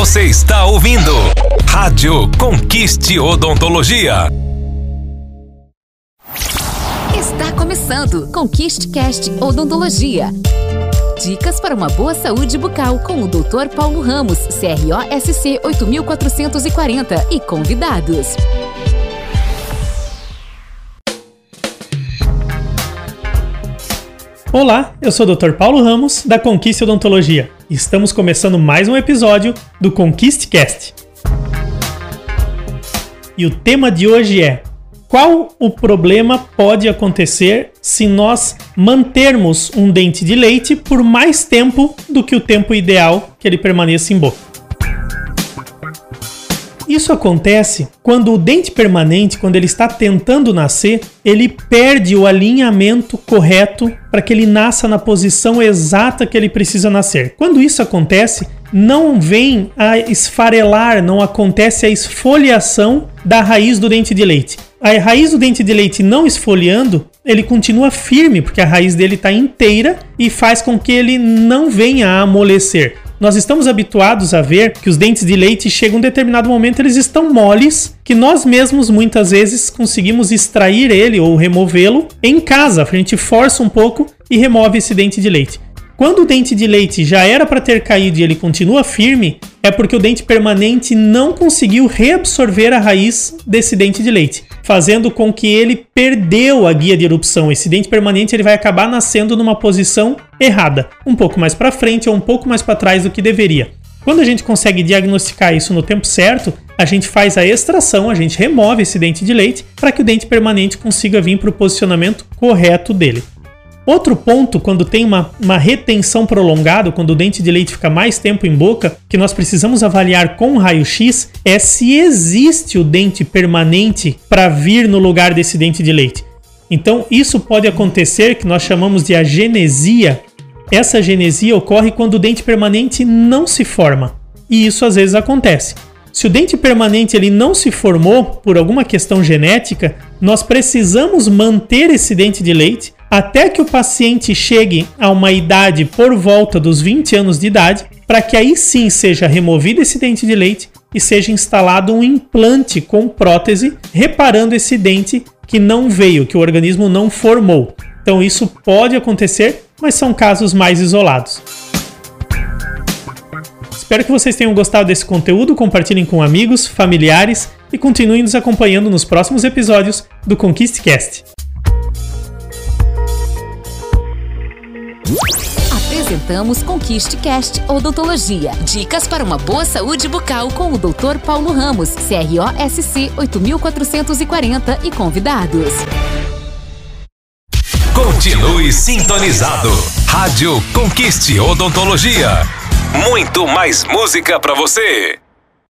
Você está ouvindo Rádio Conquiste Odontologia. Está começando Conquiste Cast Odontologia. Dicas para uma boa saúde bucal com o Dr. Paulo Ramos, CROSC 8440 e convidados. Olá, eu sou o Dr. Paulo Ramos, da Conquiste Odontologia. Estamos começando mais um episódio do ConquistCast. E o tema de hoje é: qual o problema pode acontecer se nós mantermos um dente de leite por mais tempo do que o tempo ideal que ele permaneça em boca? Isso acontece quando o dente permanente, quando ele está tentando nascer, ele perde o alinhamento correto para que ele nasça na posição exata que ele precisa nascer. Quando isso acontece, não vem a esfarelar, não acontece a esfoliação da raiz do dente de leite. A raiz do dente de leite não esfoliando, ele continua firme, porque a raiz dele está inteira e faz com que ele não venha a amolecer. Nós estamos habituados a ver que os dentes de leite chegam um determinado momento eles estão moles, que nós mesmos muitas vezes conseguimos extrair ele ou removê-lo em casa. A gente força um pouco e remove esse dente de leite. Quando o dente de leite já era para ter caído e ele continua firme, é porque o dente permanente não conseguiu reabsorver a raiz desse dente de leite, fazendo com que ele perdeu a guia de erupção. Esse dente permanente ele vai acabar nascendo numa posição errada, um pouco mais para frente ou um pouco mais para trás do que deveria. Quando a gente consegue diagnosticar isso no tempo certo, a gente faz a extração, a gente remove esse dente de leite para que o dente permanente consiga vir para o posicionamento correto dele. Outro ponto, quando tem uma, uma retenção prolongada, quando o dente de leite fica mais tempo em boca, que nós precisamos avaliar com raio-x é se existe o dente permanente para vir no lugar desse dente de leite. Então, isso pode acontecer, que nós chamamos de agenesia. Essa genesia ocorre quando o dente permanente não se forma. E isso às vezes acontece. Se o dente permanente ele não se formou por alguma questão genética, nós precisamos manter esse dente de leite até que o paciente chegue a uma idade por volta dos 20 anos de idade, para que aí sim seja removido esse dente de leite e seja instalado um implante com prótese, reparando esse dente que não veio, que o organismo não formou. Então isso pode acontecer, mas são casos mais isolados. Espero que vocês tenham gostado desse conteúdo, compartilhem com amigos, familiares e continuem nos acompanhando nos próximos episódios do ConquistCast. Apresentamos Conquiste Cast Odontologia. Dicas para uma boa saúde bucal com o Dr. Paulo Ramos, CROSC 8440 e convidados. Continue sintonizado. Rádio Conquiste Odontologia. Muito mais música para você.